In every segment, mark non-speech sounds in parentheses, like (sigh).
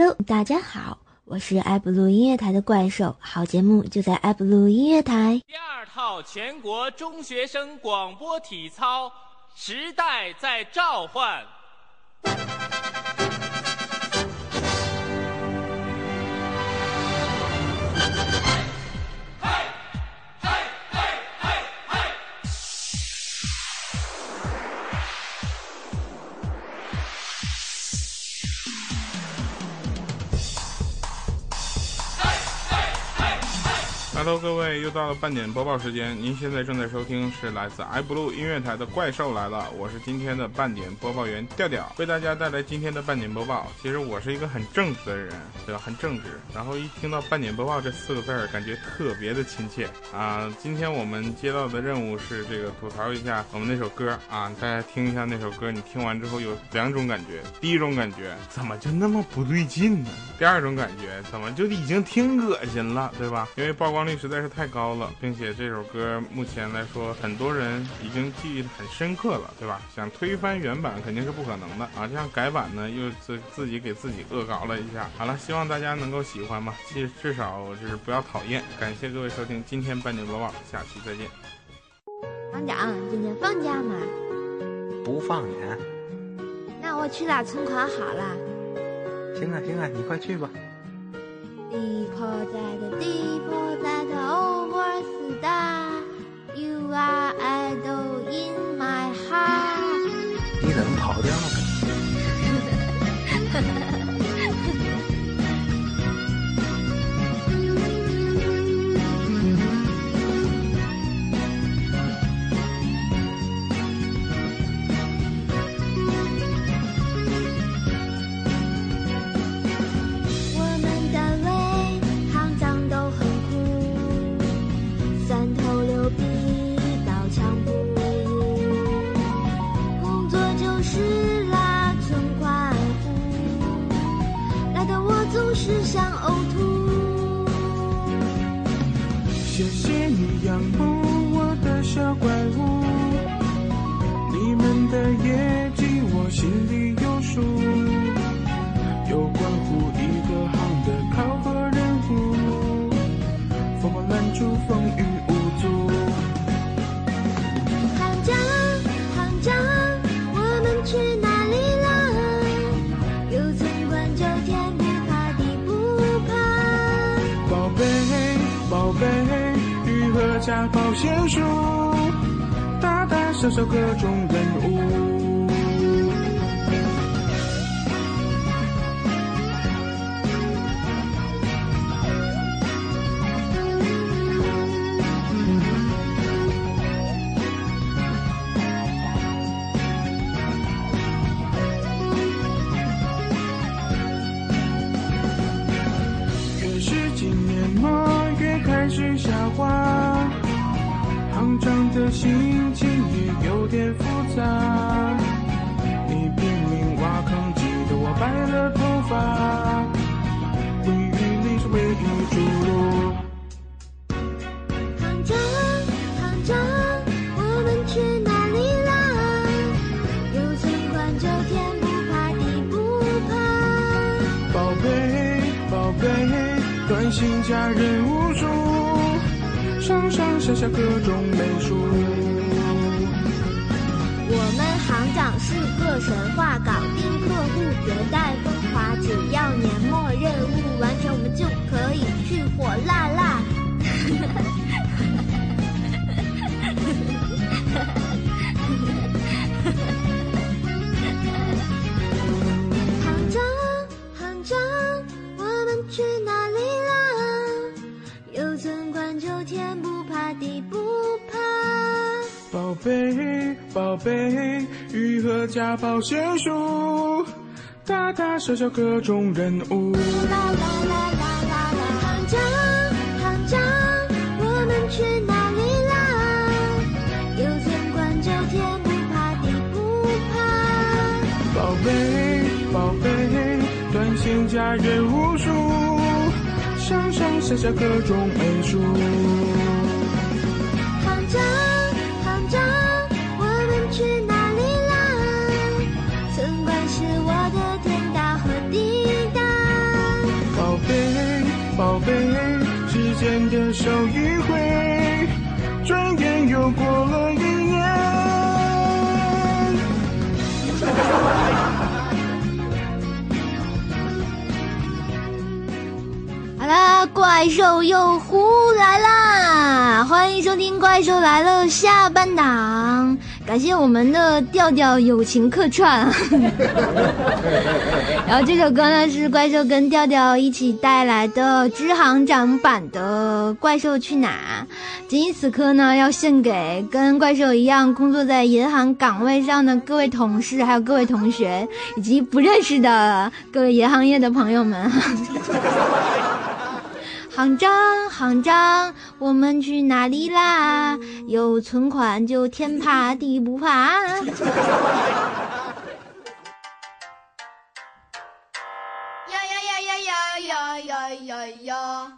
Hello，大家好，我是爱布鲁音乐台的怪兽，好节目就在爱布鲁音乐台。第二套全国中学生广播体操，时代在召唤。Hello，各位，又到了半点播报时间。您现在正在收听是来自 iBlue 音乐台的《怪兽来了》，我是今天的半点播报员调调，为大家带来今天的半点播报。其实我是一个很正直的人，对吧？很正直。然后一听到半点播报这四个字儿，感觉特别的亲切啊。今天我们接到的任务是这个吐槽一下我们那首歌啊，大家听一下那首歌。你听完之后有两种感觉：第一种感觉，怎么就那么不对劲呢？第二种感觉，怎么就已经挺恶心了，对吧？因为曝光率。实在是太高了，并且这首歌目前来说，很多人已经记忆很深刻了，对吧？想推翻原版肯定是不可能的啊！这样改版呢，又自自己给自己恶搞了一下。好了，希望大家能够喜欢吧，至至少就是不要讨厌。感谢各位收听今天半点播报，下期再见。厂长，今天放假吗？不放年。那我去打存款好了。行啊行啊，你快去吧。地坡在的地坡在的 over star you are idol in my heart 你怎么跑调了有关乎一个行的考核任务。风狂满处风雨无阻。行家行家我们去哪里了？有存款就天不怕地不怕。宝贝宝贝雨儿家宝贤淑大大小小各种人物行长的心情也有点复杂，你拼命挖坑，记得我白了头发，写下各种美术。我们行长是个神话，搞定客户绝代风华。只要年末任务完成，我们就可以去火辣愈合加保险书，大大小小各种人物。啦啦啦啦啦啦！行长，行长，我们去哪里啦？有存款就天不怕地不怕。宝贝，宝贝，短信家人无数，上上下下各种美术。间的手一挥，转眼又过了一年。好啦，怪兽又胡来啦！欢迎收听《怪兽来了》下半档，感谢我们的调调友情客串。(laughs) 然后这首歌呢是怪兽跟调调一起带来的支行长版的《怪兽去哪》。仅以此刻呢，要献给跟怪兽一样工作在银行岗位上的各位同事，还有各位同学，以及不认识的各位银行业的朋友们。行长，行长，我们去哪里啦？有存款就天怕地不怕。(laughs) 呀呀呀呀呀呀呀呀呀！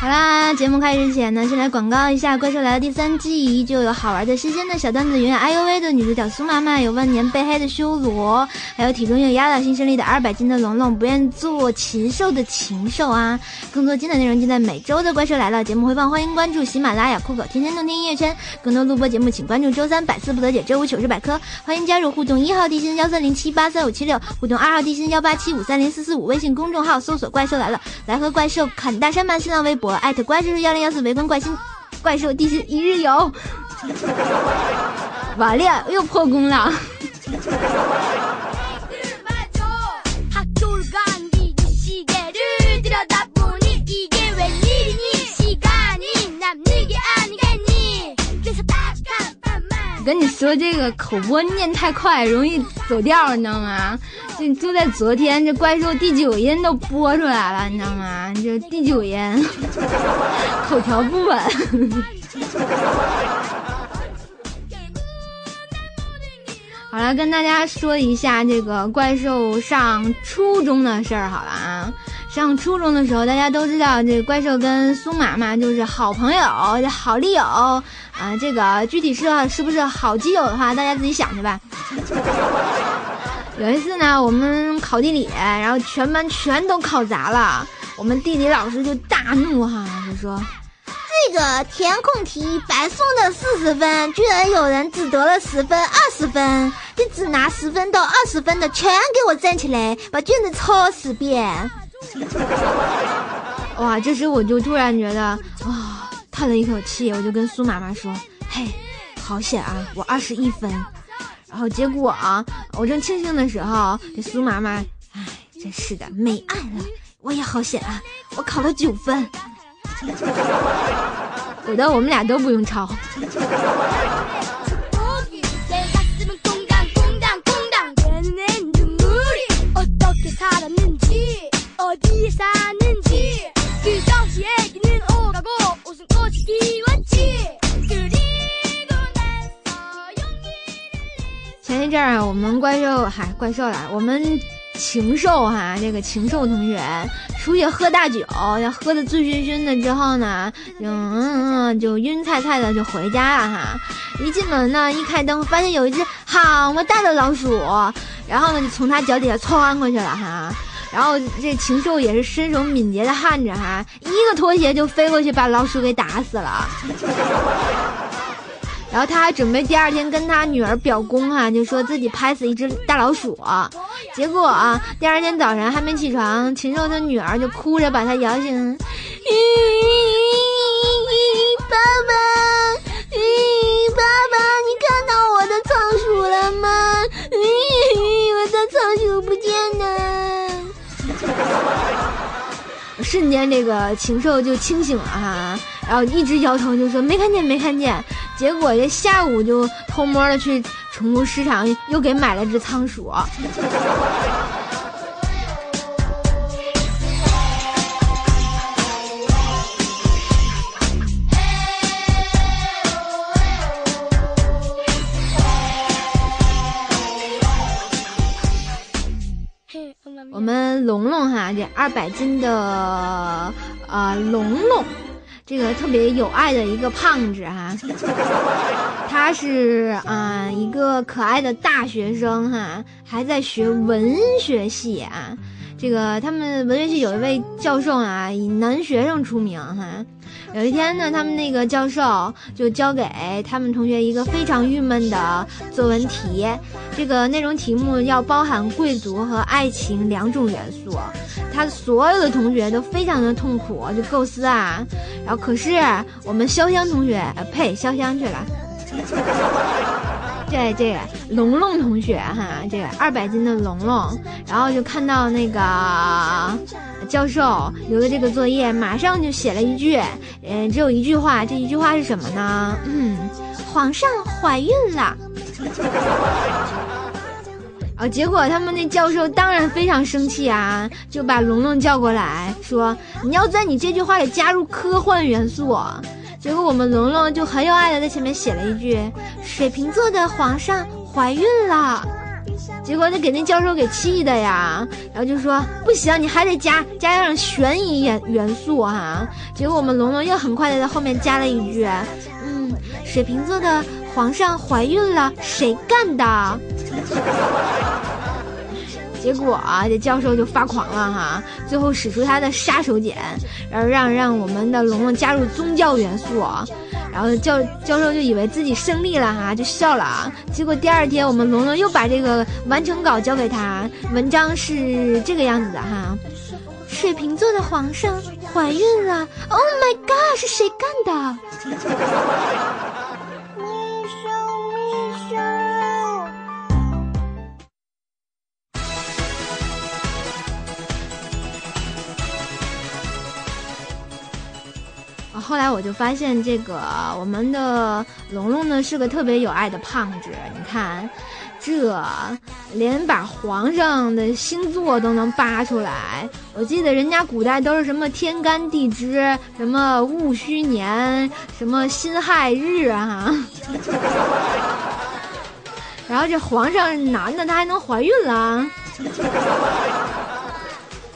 好啦。节目开始前呢，先来广告一下《怪兽来了》第三季，依旧有好玩的、新鲜的小段子，永远哎呦喂的女主角苏妈妈，有万年被黑的修罗，还有体重又压倒性胜利的二百斤的龙龙，不愿做禽兽的禽兽啊！更多精彩内容尽在每周的《怪兽来了》节目回放，欢迎关注喜马拉雅、酷狗、天天动听音乐圈，更多录播节目请关注周三百思不得解、周五糗事百科，欢迎加入互动一号地心幺三零七八三五七六，互动二号地心幺八七五三零四四五，微信公众号搜索“怪兽来了”，来和怪兽砍大山吧！新浪微博艾特就是幺零幺四，围观怪星怪兽地心一日游。完了，又破功了。跟你说，这个口播念太快，容易走调，你知道吗？就就在昨天，这怪兽第九音都播出来了，你知道吗？这第九音，口条不稳。好了，跟大家说一下这个怪兽上初中的事儿好了啊。上初中的时候，大家都知道这怪兽跟苏妈妈就是好朋友、好利友啊。这个具体是是不是好基友的话，大家自己想去吧。有一次呢，我们考地理，然后全班全都考砸了，我们地理老师就大怒哈，就说这个填空题白送的四十分，居然有人只得了十分、二十分，你只拿十分到二十分的全给我站起来，把卷子抄十遍。(laughs) 哇！这时我就突然觉得啊、叹了一口气，我就跟苏妈妈说：“嘿，好险啊，我二十一分。”然后结果啊，我正庆幸的时候，这苏妈妈，哎，真是的，没爱了。我也好险啊，我考了九分。(laughs) 我的我们俩都不用抄。 내前一阵儿我们怪兽，嗨，怪兽来，我们禽兽哈，这个禽兽同学出去喝大酒，要喝的醉醺醺的之后呢，嗯，就晕菜菜的就回家了哈。一进门呢，一开灯，发现有一只好么大的老鼠，然后呢就从他脚底下窜过去了哈。然后这禽兽也是身手敏捷的汉子哈，一个拖鞋就飞过去把老鼠给打死了。然后他还准备第二天跟他女儿表功哈、就说自己拍死一只大老鼠。结果啊，第二天早上还没起床，禽兽他女儿就哭着把他摇醒。爸爸，爸爸，你看到我的仓鼠了吗？我的仓鼠不见了。瞬间这个禽兽就清醒了哈，然后一直摇头就说没看见没看见。结果这下午就偷摸的去宠物市场又给买了只仓鼠。我们龙龙哈，这二百斤的啊龙龙，这个特别有爱的一个胖子哈，(laughs) 他是啊、一个可爱的大学生哈，还在学文学系啊。这个他们文学系有一位教授啊，以男学生出名哈。有一天呢，他们那个教授就交给他们同学一个非常郁闷的作文题，这个内容题目要包含贵族和爱情两种元素。他所有的同学都非常的痛苦，就构思啊。然后可是我们潇湘同学，呃呸，潇湘去了。这这个龙龙同学哈，这个二百斤的龙龙，然后就看到那个教授留的这个作业，马上就写了一句，嗯、只有一句话，这一句话是什么呢？嗯，皇上怀孕了。啊！结果他们那教授当然非常生气啊，就把龙龙叫过来说：“你要在你这句话里加入科幻元素。”结果我们龙龙就很有爱的在前面写了一句：“水瓶座的皇上怀孕了。”结果他给那教授给气的呀，然后就说：“不行，你还得加加上悬疑元元素哈、结果我们龙龙又很快的在后面加了一句：“嗯，水瓶座的皇上怀孕了，谁干的？”结果啊，这教授就发狂了哈，最后使出他的杀手锏，然后让让我们的龙龙加入宗教元素，然后教教授就以为自己胜利了哈，就笑了。结果第二天，我们龙龙又把这个完成稿交给他，文章是这个样子的哈。(laughs) 水瓶座的皇上怀孕了，Oh my god，是谁干的？(laughs) 后来我就发现这个我们的龙龙呢是个特别有爱的胖子，你看，这连把皇上的星座都能扒出来。我记得人家古代都是什么天干地支，什么戊戌年，什么辛亥日啊。然后这皇上男的，他还能怀孕了。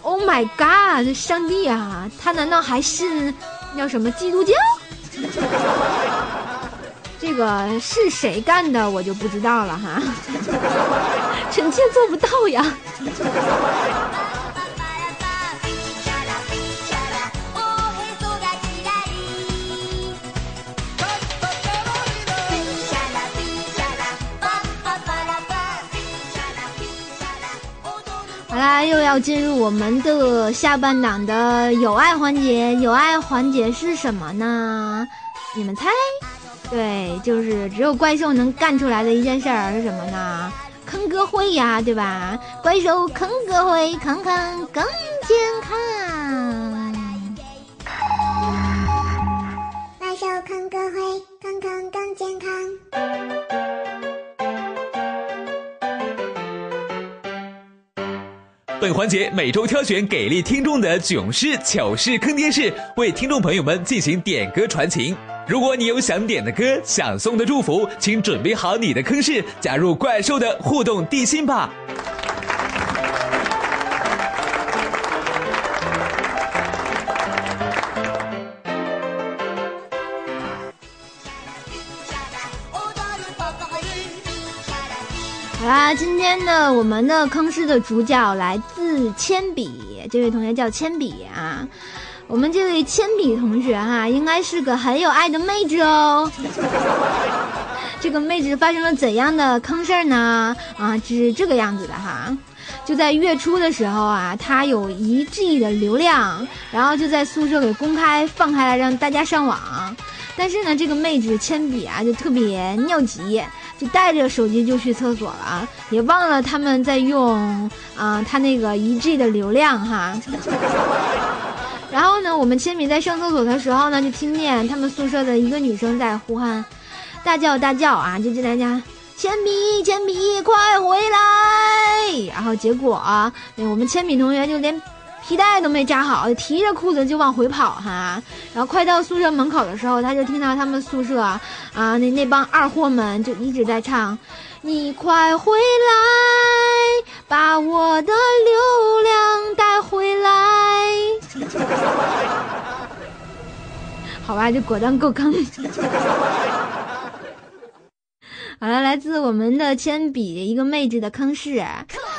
Oh my god！这上帝啊，他难道还信叫什么基督教？(laughs) 这个是谁干的，我就不知道了哈。(laughs) 臣妾做不到呀。又要进入我们的下半档的有爱环节。有爱环节是什么呢？你们猜？对，就是只有怪兽能干出来的一件事儿是什么呢？坑哥会呀，对吧？怪兽坑哥会，坑坑更健康。怪兽坑哥会，坑坑更健康。本环节每周挑选给力听众的囧事、糗事、坑爹事，为听众朋友们进行点歌传情。如果你有想点的歌、想送的祝福，请准备好你的坑事，加入怪兽的互动地心吧。今天呢，我们的坑师的主角来自铅笔，这位同学叫铅笔啊。我们这位铅笔同学哈、应该是个很有爱的妹子哦。(laughs) 这个妹子发生了怎样的坑事儿呢？啊，是这个样子的哈。就在月初的时候啊，她有一 G 的流量，然后就在宿舍给公开放开了，让大家上网。但是呢，这个妹子铅笔啊，就特别尿急，就带着手机就去厕所了，也忘了他们在用啊、他那个一 G 的流量哈。然后呢，我们铅笔在上厕所的时候呢，就听见他们宿舍的一个女生在呼喊，大叫大叫啊，就叫大家铅笔铅笔快回来！然后结果，我们铅笔同学就连皮带都没扎好，提着裤子就往回跑哈。然后快到宿舍门口的时候，他就听到他们宿舍啊那那帮二货们就一直在唱。你快回来，把我的流量带回来。(laughs) 好吧，这果断够坑。(laughs) 好了，来自我们的铅笔一个妹子的坑是，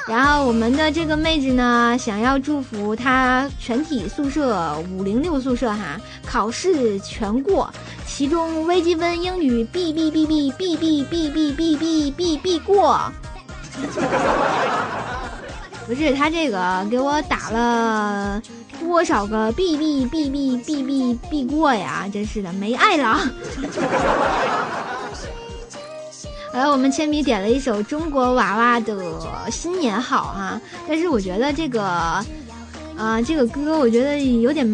(laughs) 然后我们的这个妹子呢，想要祝福她全体宿舍五零六宿舍哈，考试全过，其中微积分、英语必必必必必必必必必必必必过。不是他这个给我打了多少个必必必必必必必过呀！真是的，没爱了。来，我们铅笔点了一首中国娃娃的《新年好》哈，但是我觉得这个，啊，这个歌我觉得有点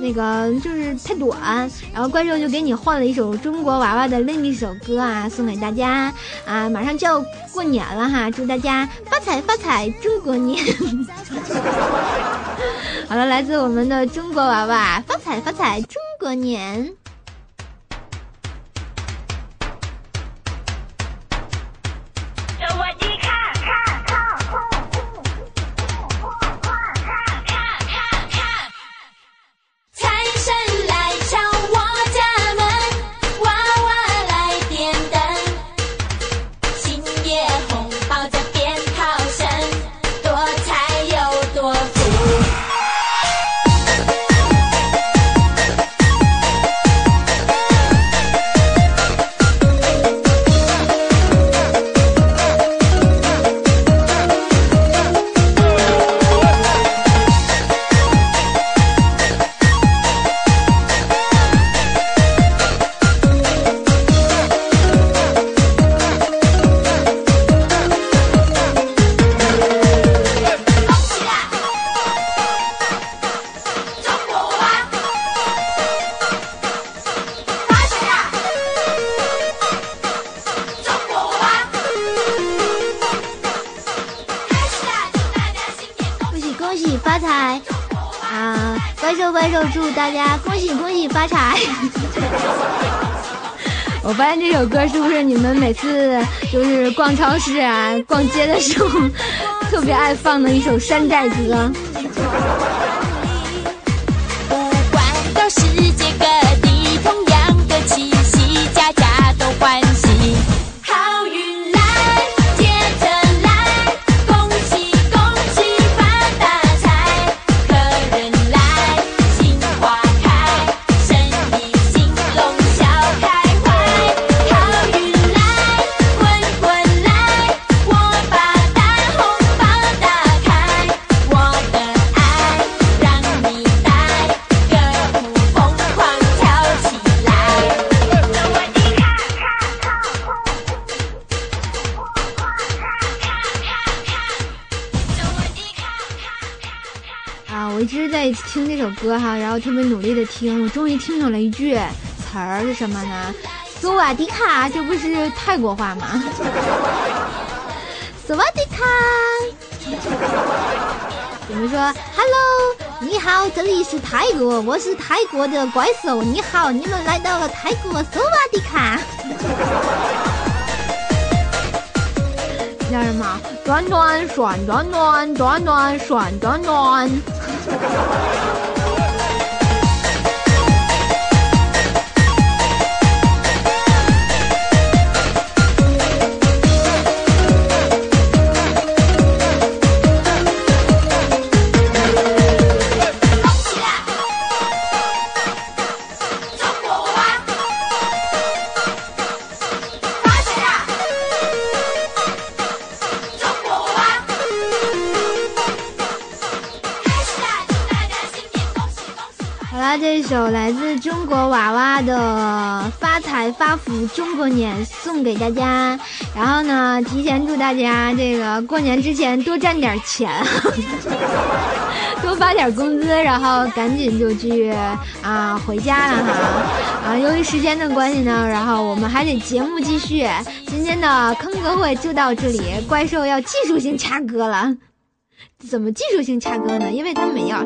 那个，就是太短。然后怪兽就给你换了一首中国娃娃的另一首歌啊，送给大家啊！马上就要过年了哈，祝大家发财发财，中国年。(laughs) 好了，来自我们的中国娃娃，发财发财，中国年。逛超市啊、逛街的时候特别爱放的一首山寨歌？歌哈，然后特别努力的听，我终于听懂了一句词儿是什么呢？索瓦迪卡，这不是泰国话吗？索瓦迪卡，怎么说？Hello，你好，这里是泰国，我是泰国的怪兽，你好，你们来到了泰国索瓦迪卡。叫什么？转转转转转转转转转喜！好啦，这首来自中国娃娃的《发财发福中国年》送给大家。然后呢，提前祝大家这个过年之前多赚点钱，(laughs) 多发点工资，然后赶紧就去啊回家了哈。啊，由于时间的关系呢，然后我们还得节目继续。今天的坑歌会就到这里，怪兽要技术性掐歌了。怎么技术性掐歌呢？因为他没有。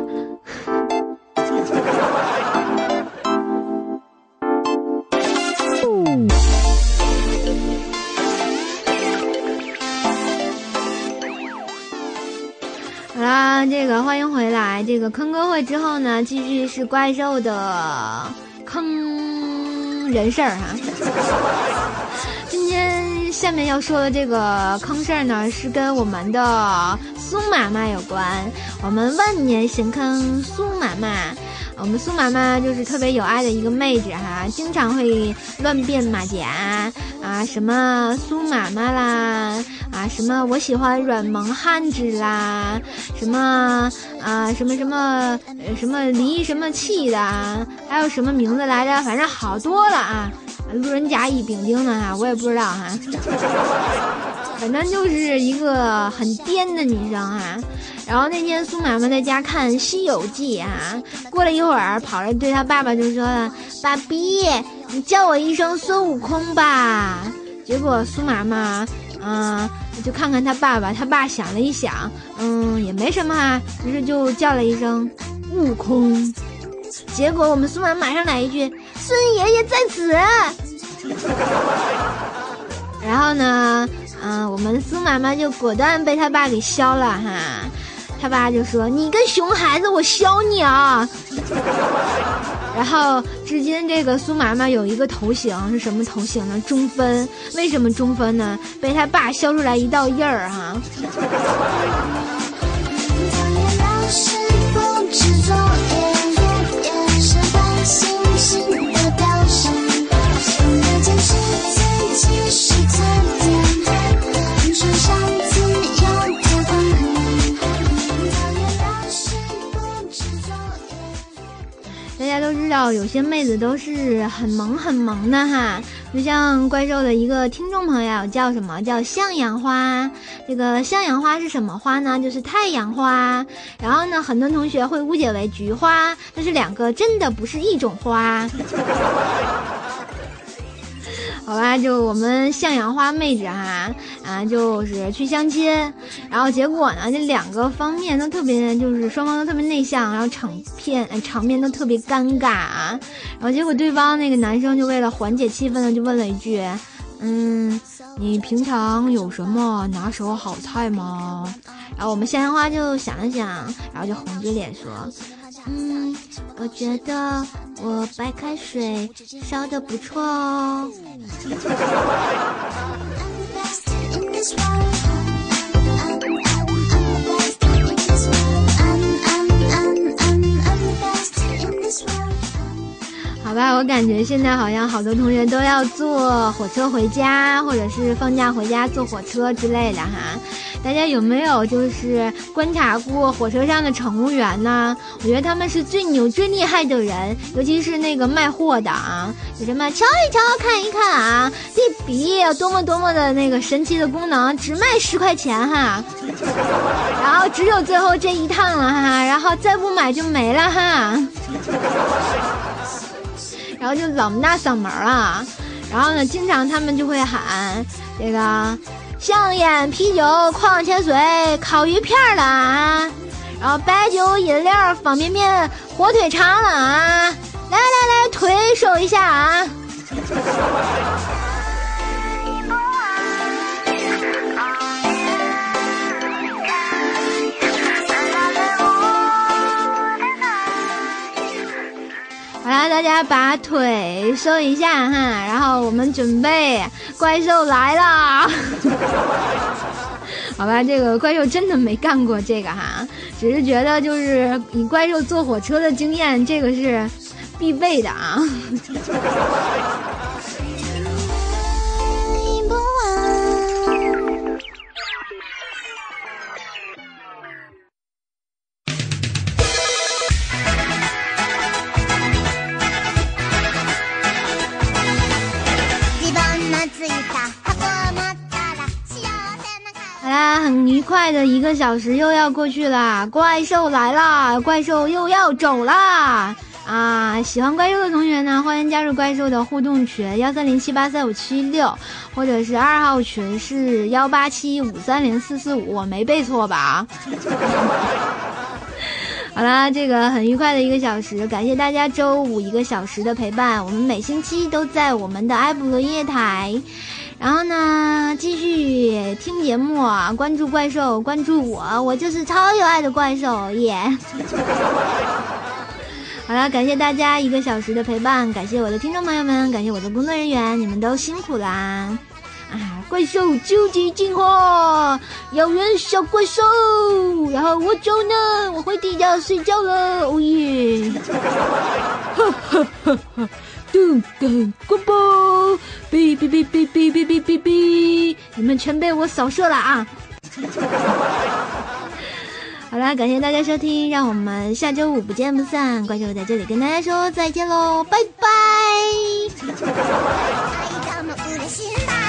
好啦，这个欢迎回来。这个坑歌会之后呢，继续是怪兽的坑人事儿哈。(laughs) 今天下面要说的这个坑事儿呢，是跟我们的苏妈妈有关。我们万年神坑苏妈妈。我们苏妈妈就是特别有爱的一个妹子哈，经常会乱变马甲啊，什么苏妈妈啦，啊什么我喜欢软萌汉子啦，什么啊什么什么什么离什么气的，还有什么名字来着？反正好多了啊，路人甲乙丙丁的哈，我也不知道哈，反正就是一个很颠的女生哈。然后那天苏妈妈在家看《西游记》啊，过了一会儿，跑来对他爸爸就说了：“爸比，你叫我一声孙悟空吧。”结果苏妈妈，嗯，就看看他爸爸，他爸想了一想，嗯，也没什么啊，于是就叫了一声“悟空”。结果我们苏妈马上来一句：“孙爷爷在此。”然后呢，嗯，我们苏妈妈就果断被他爸给削了哈。他爸就说：“你个熊孩子，我削你啊！” (laughs) 然后，至今这个苏妈妈有一个头型是什么头型呢？中分。为什么中分呢？被他爸削出来一道印儿哈。知道，有些妹子都是很萌很萌的哈，就像怪兽的一个听众朋友叫什么叫向阳花，这个向阳花是什么花呢？就是太阳花。然后呢，很多同学会误解为菊花，但是两个真的不是一种花。好吧，就我们向阳花妹子哈啊，就是去相亲，然后结果呢，这两个方面都特别，就是双方都特别内向，然后场片场面都特别尴尬啊。然后结果对方那个男生就为了缓解气氛呢，就问了一句：“嗯，你平常有什么拿手好菜吗？”然后我们向阳花就想了想，然后就红着脸说。嗯，我觉得我白开水烧的不错哦。好吧，我感觉现在好像好多同学都要坐火车回家，或者是放假回家坐火车之类的哈。大家有没有就是观察过火车上的乘务员呢？我觉得他们是最牛、最厉害的人，尤其是那个卖货的啊，有什么瞧一瞧、看一看啊，这笔有多么多么的那个神奇的功能，只卖十块钱哈，(laughs) 然后只有最后这一趟了哈，然后再不买就没了哈。然后就老么大嗓门啊，然后呢，经常他们就会喊这个香烟、啤酒、矿泉水、烤鱼片了啊，然后白酒、饮料、方便面、火腿肠了啊，来来来，腿收一下啊。好啦，大家把腿收一下哈，然后我们准备怪兽来了。(laughs) 好吧，这个怪兽真的没干过这个哈，只是觉得就是以怪兽坐火车的经验，这个是必备的啊。快的一个小时又要过去啦，怪兽来啦，怪兽又要走啦！啊，喜欢怪兽的同学呢，欢迎加入怪兽的互动群幺三零七八三五七六，或者是二号群是幺八七五三零四四五，我没背错吧？(laughs) 好啦，这个很愉快的一个小时，感谢大家周五一个小时的陪伴。我们每星期都在我们的埃普罗音乐台，然后呢继续听节目啊，关注怪兽，关注我，我就是超有爱的怪兽耶。(laughs) 好了，感谢大家一个小时的陪伴，感谢我的听众朋友们，感谢我的工作人员，你们都辛苦啦！啊，怪兽究极进化，咬人小怪兽，然后我走呢，我回地窖睡觉了，哦耶！哈哈哈哈！动感广播，哔哔哔哔哔哔哔哔哔，你们全被我扫射了啊！(laughs) 好啦，感谢大家收听，让我们下周五不见不散。怪兽在这里跟大家说再见喽，拜拜。(laughs)